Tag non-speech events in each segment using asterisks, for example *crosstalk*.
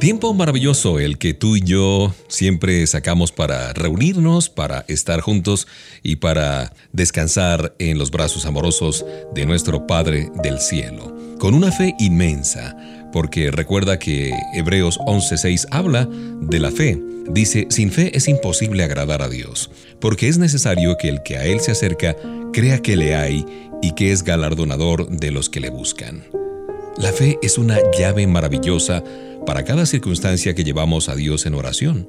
Tiempo maravilloso el que tú y yo siempre sacamos para reunirnos, para estar juntos y para descansar en los brazos amorosos de nuestro Padre del Cielo. Con una fe inmensa, porque recuerda que Hebreos 11:6 habla de la fe. Dice, sin fe es imposible agradar a Dios, porque es necesario que el que a Él se acerca crea que le hay y que es galardonador de los que le buscan. La fe es una llave maravillosa para cada circunstancia que llevamos a Dios en oración.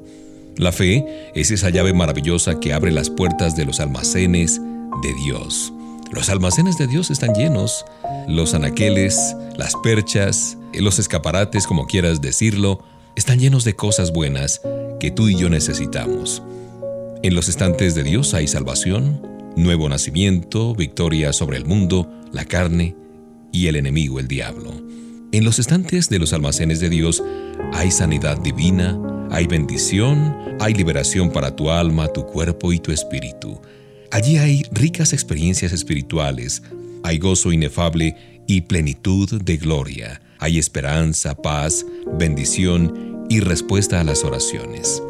La fe es esa llave maravillosa que abre las puertas de los almacenes de Dios. Los almacenes de Dios están llenos. Los anaqueles, las perchas, los escaparates, como quieras decirlo, están llenos de cosas buenas que tú y yo necesitamos. En los estantes de Dios hay salvación, nuevo nacimiento, victoria sobre el mundo, la carne y el enemigo, el diablo. En los estantes de los almacenes de Dios hay sanidad divina, hay bendición, hay liberación para tu alma, tu cuerpo y tu espíritu. Allí hay ricas experiencias espirituales, hay gozo inefable y plenitud de gloria, hay esperanza, paz, bendición y respuesta a las oraciones.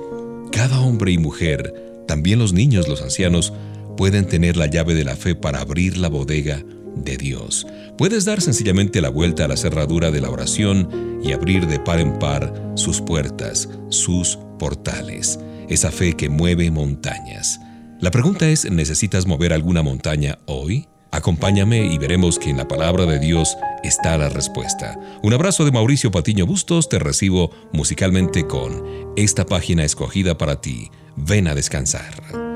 Cada hombre y mujer, también los niños, los ancianos, pueden tener la llave de la fe para abrir la bodega de Dios. Puedes dar sencillamente la vuelta a la cerradura de la oración y abrir de par en par sus puertas, sus portales, esa fe que mueve montañas. La pregunta es, ¿necesitas mover alguna montaña hoy? Acompáñame y veremos que en la palabra de Dios está la respuesta. Un abrazo de Mauricio Patiño Bustos, te recibo musicalmente con esta página escogida para ti. Ven a descansar.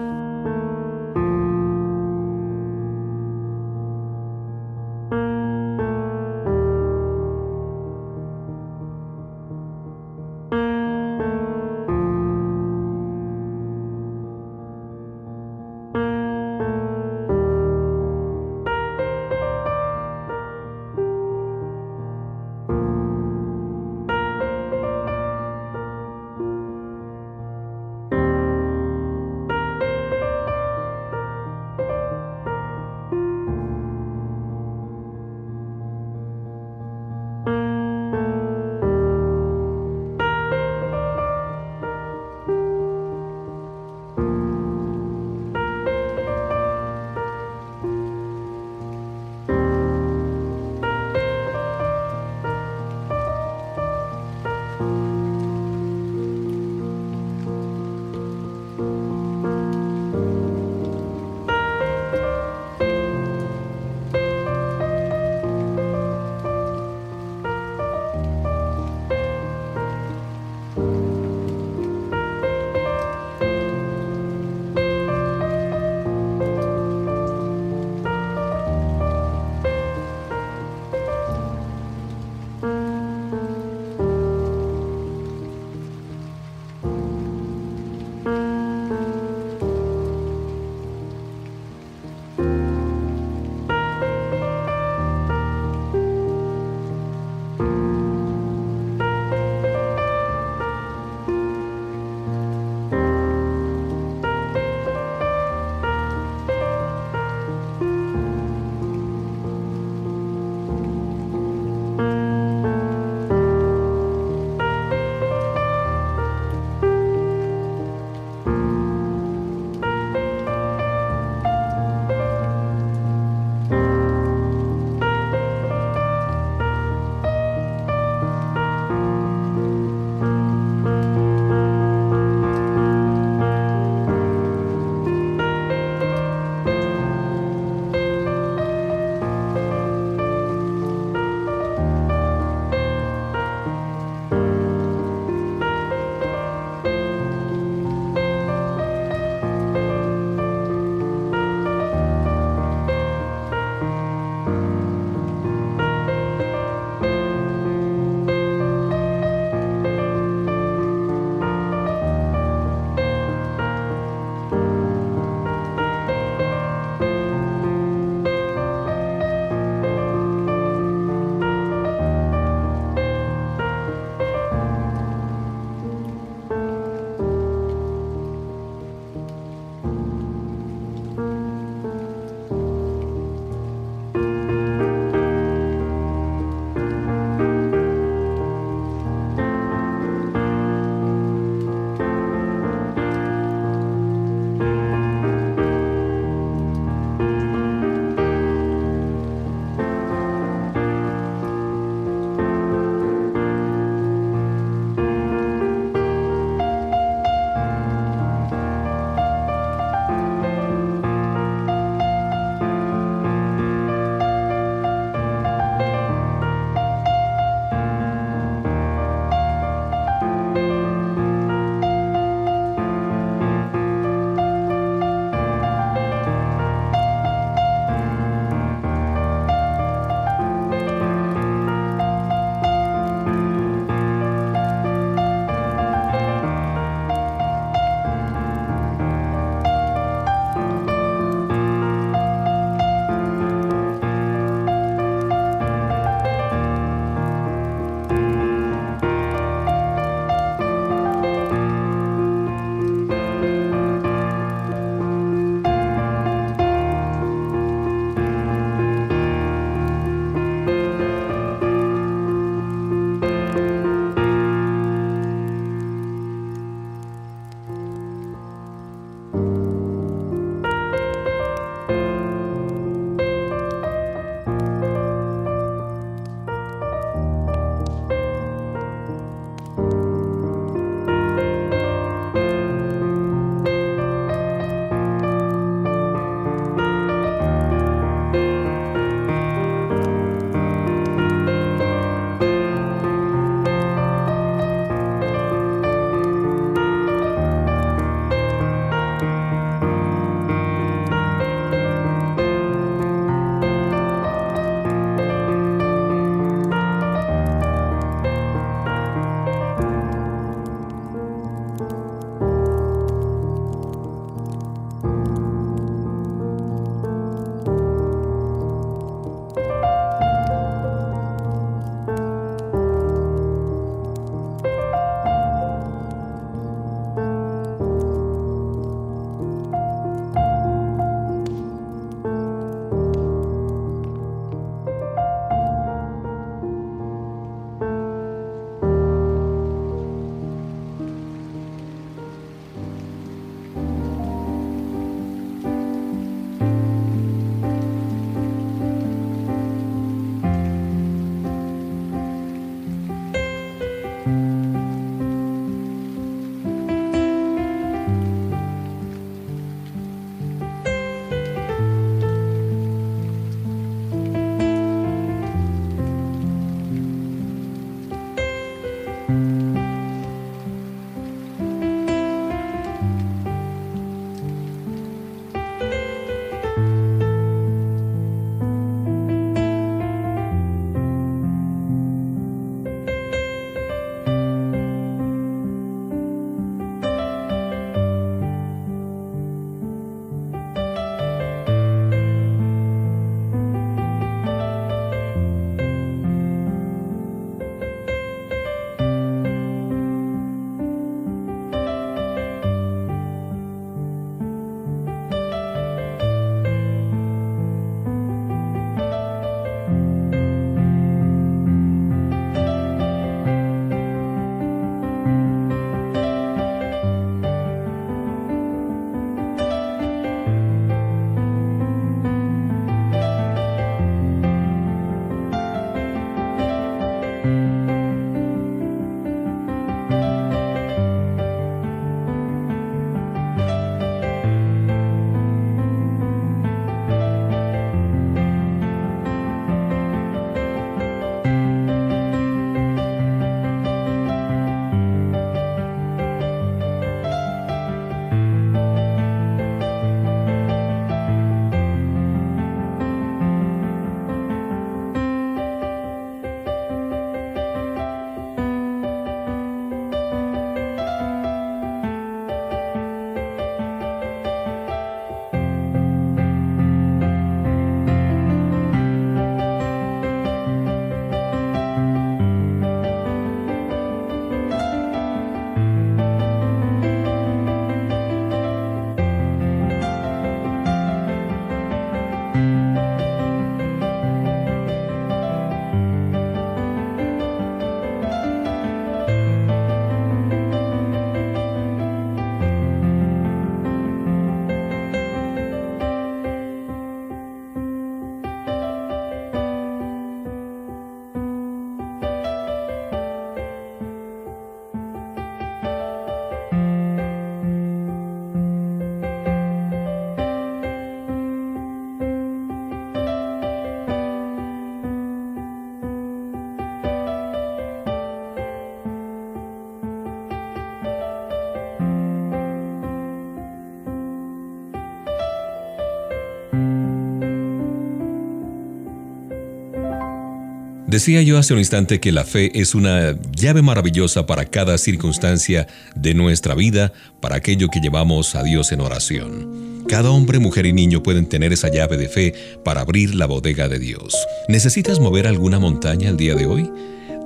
Decía yo hace un instante que la fe es una llave maravillosa para cada circunstancia de nuestra vida, para aquello que llevamos a Dios en oración. Cada hombre, mujer y niño pueden tener esa llave de fe para abrir la bodega de Dios. ¿Necesitas mover alguna montaña el día de hoy?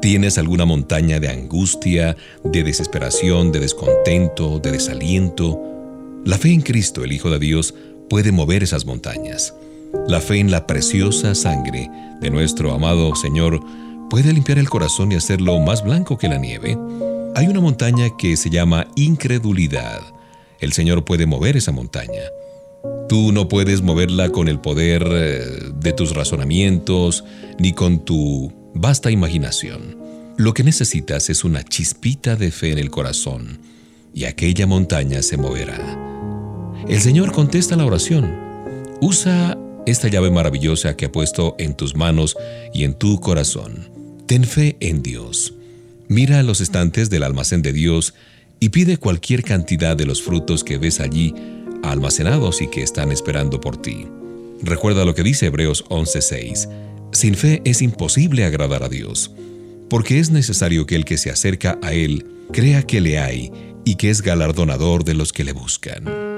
¿Tienes alguna montaña de angustia, de desesperación, de descontento, de desaliento? La fe en Cristo, el Hijo de Dios, puede mover esas montañas. La fe en la preciosa sangre de nuestro amado Señor puede limpiar el corazón y hacerlo más blanco que la nieve. Hay una montaña que se llama incredulidad. El Señor puede mover esa montaña. Tú no puedes moverla con el poder eh, de tus razonamientos ni con tu vasta imaginación. Lo que necesitas es una chispita de fe en el corazón y aquella montaña se moverá. El Señor contesta la oración. Usa esta llave maravillosa que ha puesto en tus manos y en tu corazón. Ten fe en Dios. Mira los estantes del almacén de Dios y pide cualquier cantidad de los frutos que ves allí almacenados y que están esperando por ti. Recuerda lo que dice Hebreos 11:6. Sin fe es imposible agradar a Dios, porque es necesario que el que se acerca a Él crea que le hay y que es galardonador de los que le buscan.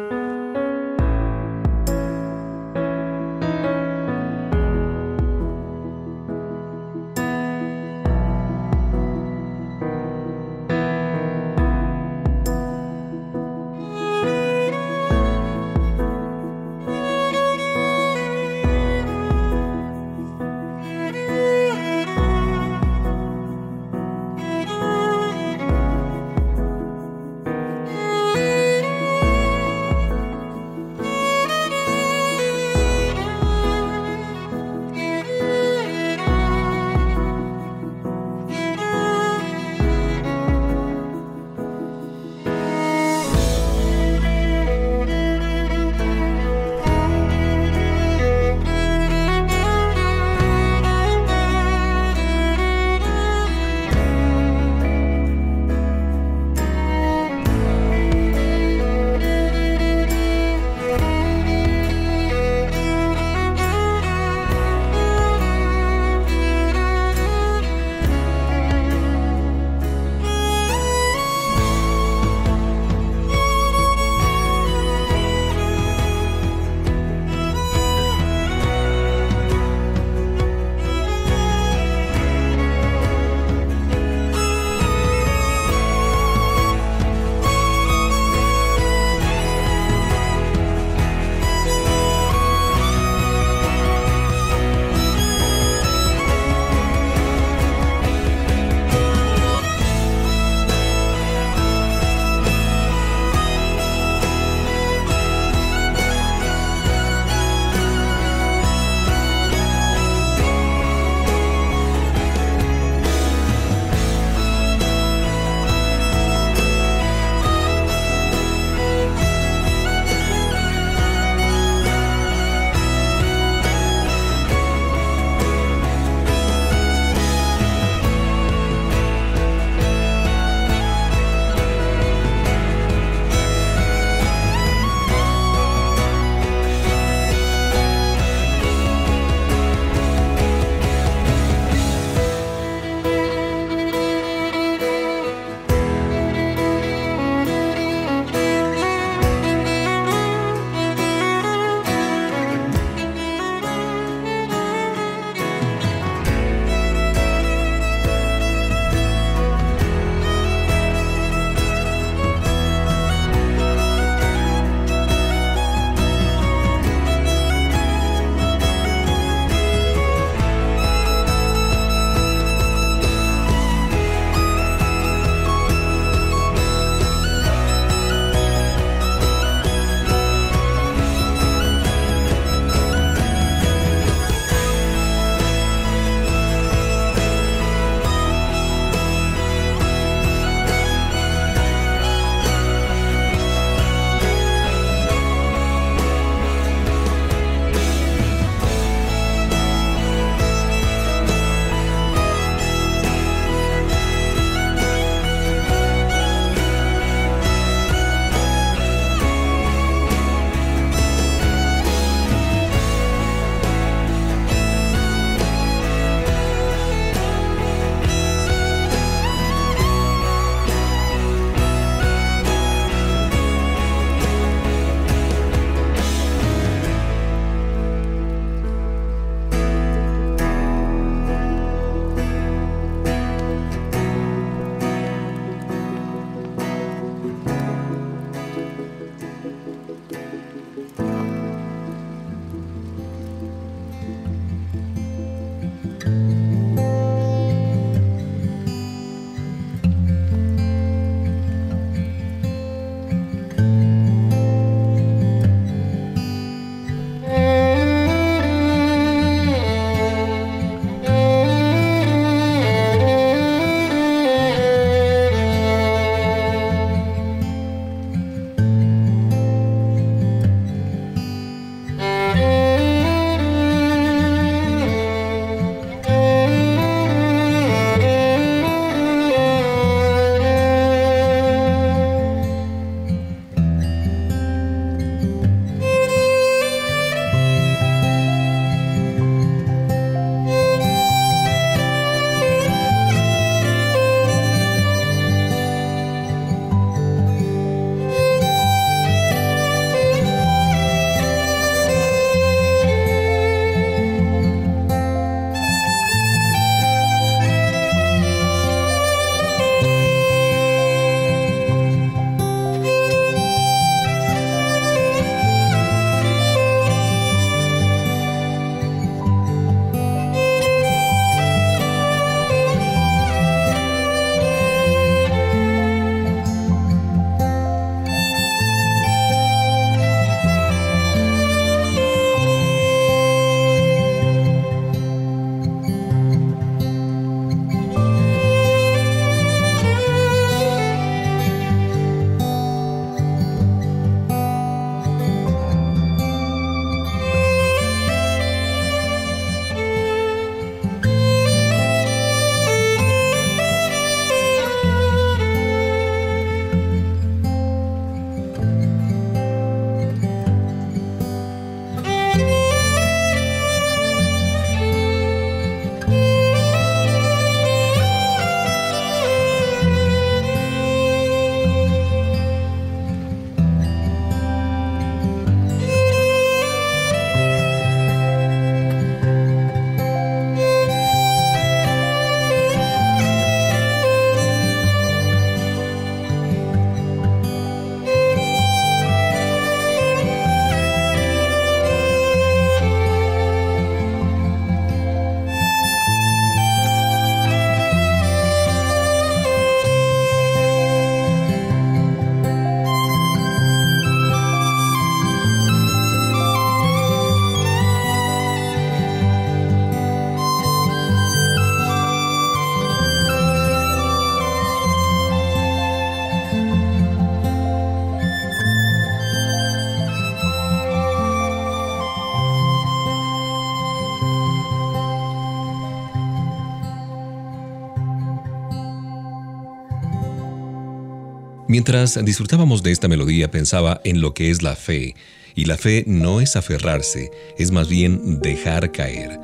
Mientras disfrutábamos de esta melodía pensaba en lo que es la fe, y la fe no es aferrarse, es más bien dejar caer.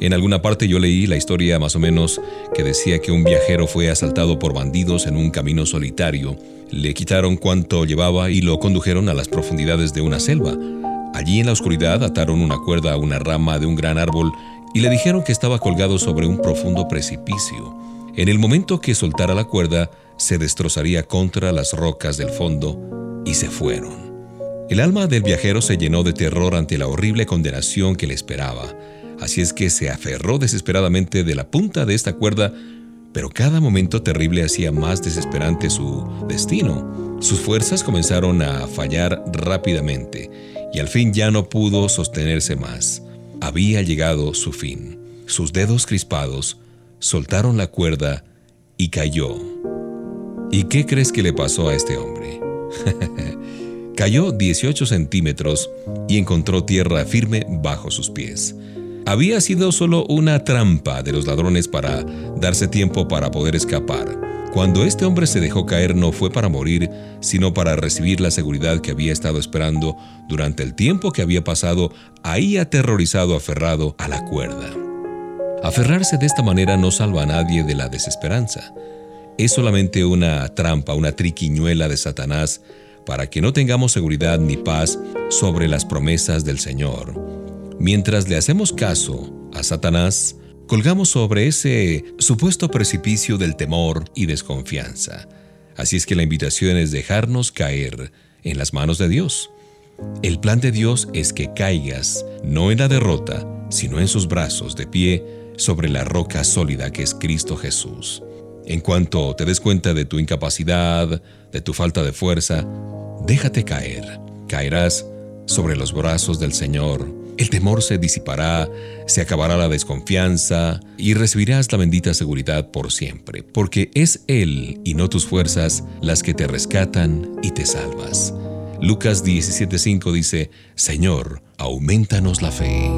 En alguna parte yo leí la historia más o menos que decía que un viajero fue asaltado por bandidos en un camino solitario, le quitaron cuanto llevaba y lo condujeron a las profundidades de una selva. Allí en la oscuridad ataron una cuerda a una rama de un gran árbol y le dijeron que estaba colgado sobre un profundo precipicio. En el momento que soltara la cuerda, se destrozaría contra las rocas del fondo y se fueron. El alma del viajero se llenó de terror ante la horrible condenación que le esperaba, así es que se aferró desesperadamente de la punta de esta cuerda, pero cada momento terrible hacía más desesperante su destino. Sus fuerzas comenzaron a fallar rápidamente y al fin ya no pudo sostenerse más. Había llegado su fin. Sus dedos crispados soltaron la cuerda y cayó. ¿Y qué crees que le pasó a este hombre? *laughs* Cayó 18 centímetros y encontró tierra firme bajo sus pies. Había sido solo una trampa de los ladrones para darse tiempo para poder escapar. Cuando este hombre se dejó caer no fue para morir, sino para recibir la seguridad que había estado esperando durante el tiempo que había pasado ahí aterrorizado aferrado a la cuerda. Aferrarse de esta manera no salva a nadie de la desesperanza. Es solamente una trampa, una triquiñuela de Satanás para que no tengamos seguridad ni paz sobre las promesas del Señor. Mientras le hacemos caso a Satanás, colgamos sobre ese supuesto precipicio del temor y desconfianza. Así es que la invitación es dejarnos caer en las manos de Dios. El plan de Dios es que caigas no en la derrota, sino en sus brazos de pie sobre la roca sólida que es Cristo Jesús. En cuanto te des cuenta de tu incapacidad, de tu falta de fuerza, déjate caer. Caerás sobre los brazos del Señor. El temor se disipará, se acabará la desconfianza y recibirás la bendita seguridad por siempre, porque es Él y no tus fuerzas las que te rescatan y te salvas. Lucas 17:5 dice, Señor, aumentanos la fe.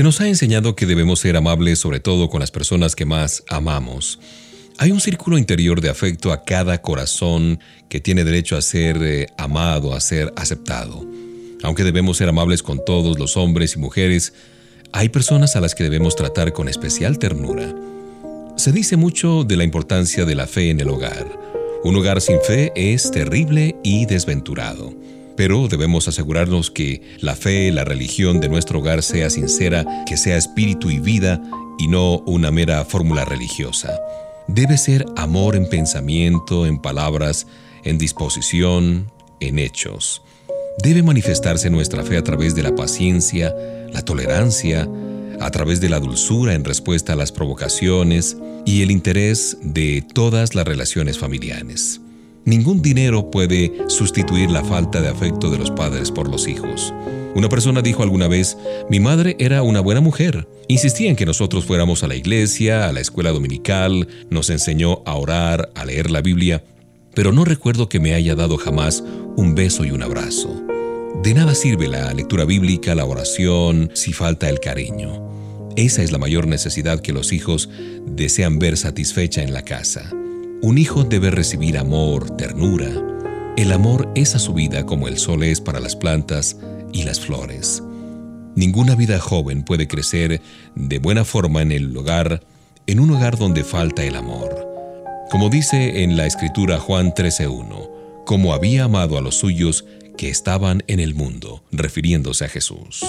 Se nos ha enseñado que debemos ser amables sobre todo con las personas que más amamos. Hay un círculo interior de afecto a cada corazón que tiene derecho a ser eh, amado, a ser aceptado. Aunque debemos ser amables con todos los hombres y mujeres, hay personas a las que debemos tratar con especial ternura. Se dice mucho de la importancia de la fe en el hogar. Un hogar sin fe es terrible y desventurado pero debemos asegurarnos que la fe, la religión de nuestro hogar sea sincera, que sea espíritu y vida y no una mera fórmula religiosa. Debe ser amor en pensamiento, en palabras, en disposición, en hechos. Debe manifestarse nuestra fe a través de la paciencia, la tolerancia, a través de la dulzura en respuesta a las provocaciones y el interés de todas las relaciones familiares. Ningún dinero puede sustituir la falta de afecto de los padres por los hijos. Una persona dijo alguna vez, mi madre era una buena mujer. Insistía en que nosotros fuéramos a la iglesia, a la escuela dominical, nos enseñó a orar, a leer la Biblia, pero no recuerdo que me haya dado jamás un beso y un abrazo. De nada sirve la lectura bíblica, la oración, si falta el cariño. Esa es la mayor necesidad que los hijos desean ver satisfecha en la casa. Un hijo debe recibir amor, ternura. El amor es a su vida como el sol es para las plantas y las flores. Ninguna vida joven puede crecer de buena forma en el hogar, en un hogar donde falta el amor. Como dice en la escritura Juan 13.1, como había amado a los suyos que estaban en el mundo, refiriéndose a Jesús.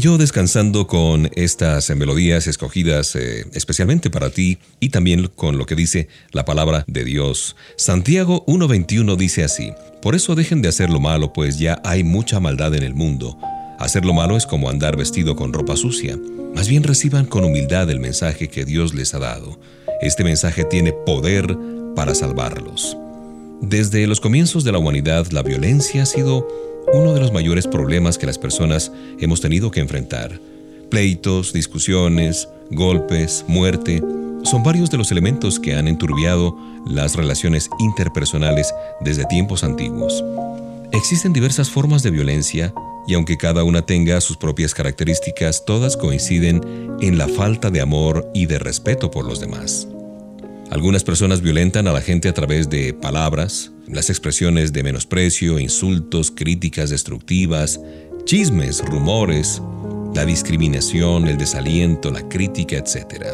Yo descansando con estas melodías escogidas eh, especialmente para ti y también con lo que dice la palabra de Dios. Santiago 1.21 dice así, Por eso dejen de hacer lo malo, pues ya hay mucha maldad en el mundo. Hacer lo malo es como andar vestido con ropa sucia. Más bien reciban con humildad el mensaje que Dios les ha dado. Este mensaje tiene poder para salvarlos. Desde los comienzos de la humanidad, la violencia ha sido uno de los mayores problemas que las personas hemos tenido que enfrentar. Pleitos, discusiones, golpes, muerte, son varios de los elementos que han enturbiado las relaciones interpersonales desde tiempos antiguos. Existen diversas formas de violencia y aunque cada una tenga sus propias características, todas coinciden en la falta de amor y de respeto por los demás. Algunas personas violentan a la gente a través de palabras, las expresiones de menosprecio, insultos, críticas destructivas, chismes, rumores, la discriminación, el desaliento, la crítica, etc.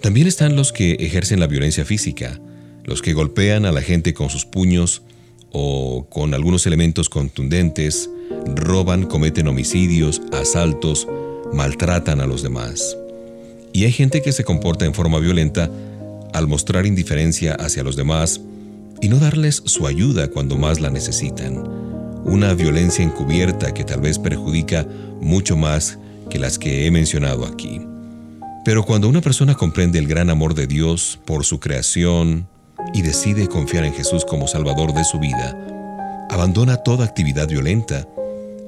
También están los que ejercen la violencia física, los que golpean a la gente con sus puños o con algunos elementos contundentes, roban, cometen homicidios, asaltos, maltratan a los demás. Y hay gente que se comporta en forma violenta al mostrar indiferencia hacia los demás y no darles su ayuda cuando más la necesitan. Una violencia encubierta que tal vez perjudica mucho más que las que he mencionado aquí. Pero cuando una persona comprende el gran amor de Dios por su creación y decide confiar en Jesús como Salvador de su vida, abandona toda actividad violenta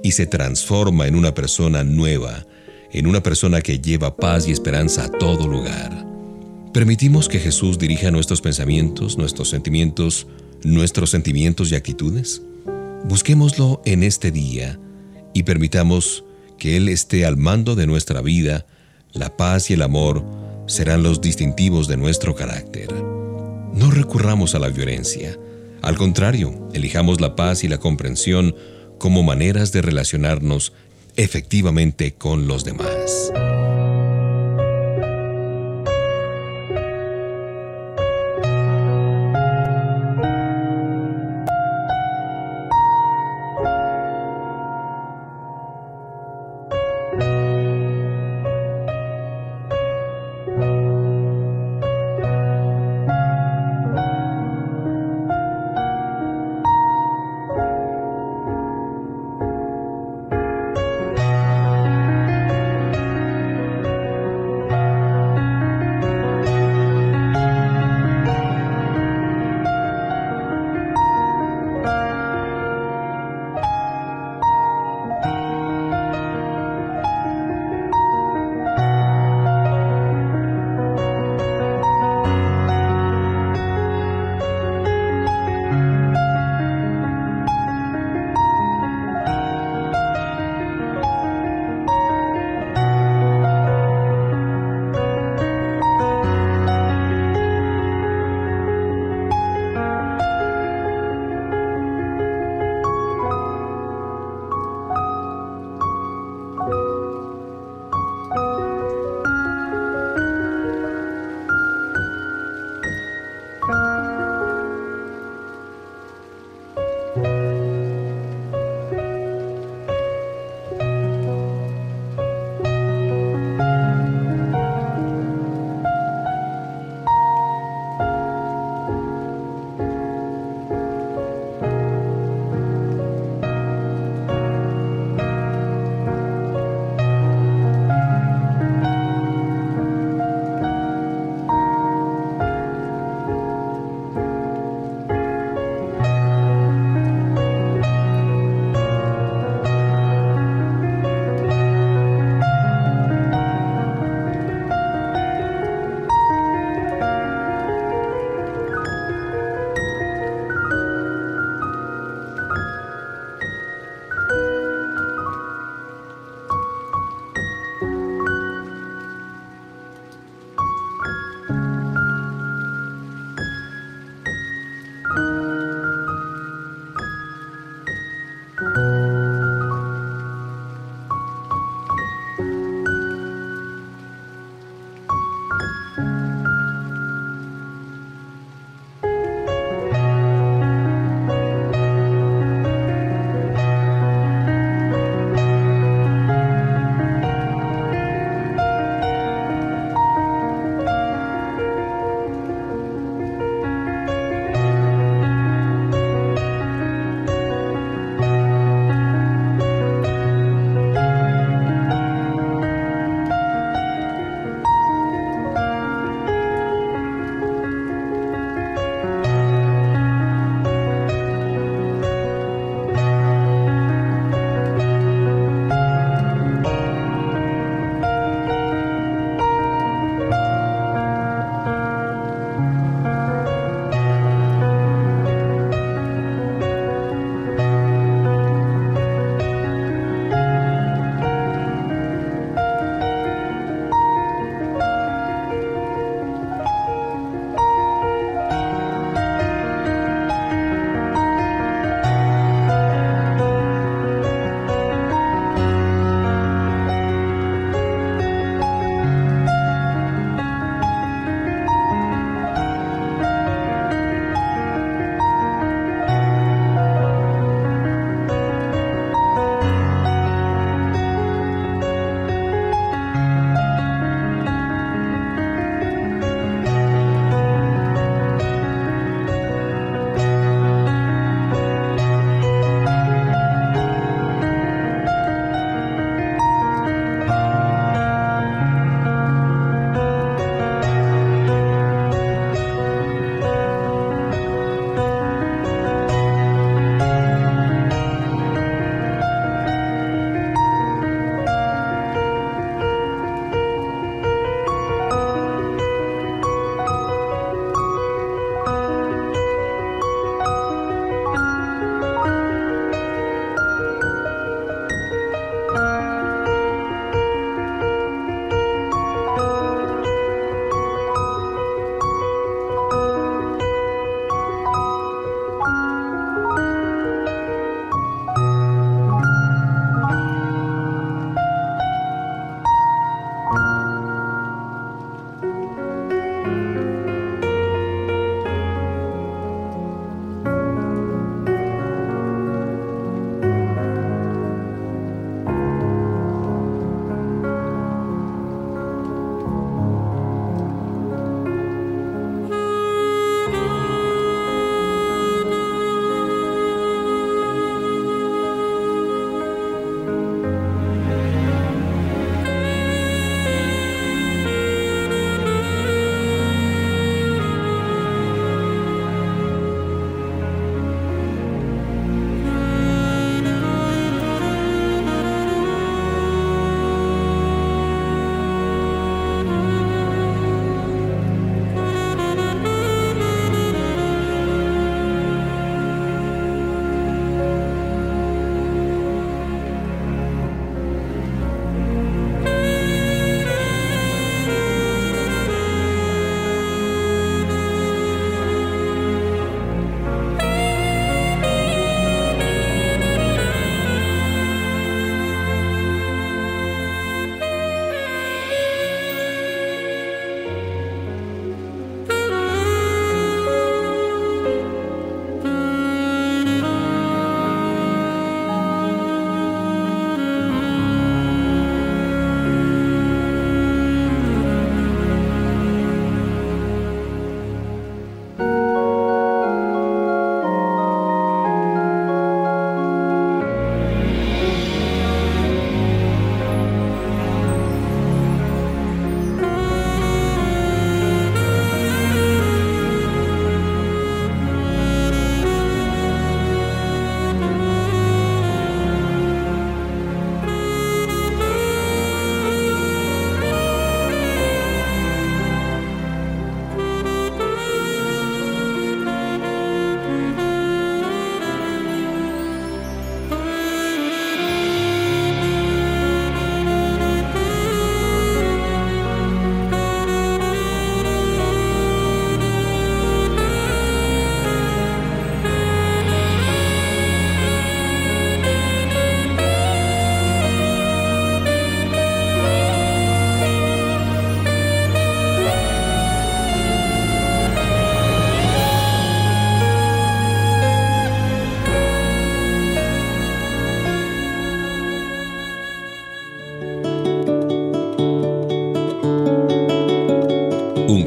y se transforma en una persona nueva, en una persona que lleva paz y esperanza a todo lugar. ¿Permitimos que Jesús dirija nuestros pensamientos, nuestros sentimientos, nuestros sentimientos y actitudes? Busquémoslo en este día y permitamos que Él esté al mando de nuestra vida. La paz y el amor serán los distintivos de nuestro carácter. No recurramos a la violencia. Al contrario, elijamos la paz y la comprensión como maneras de relacionarnos efectivamente con los demás.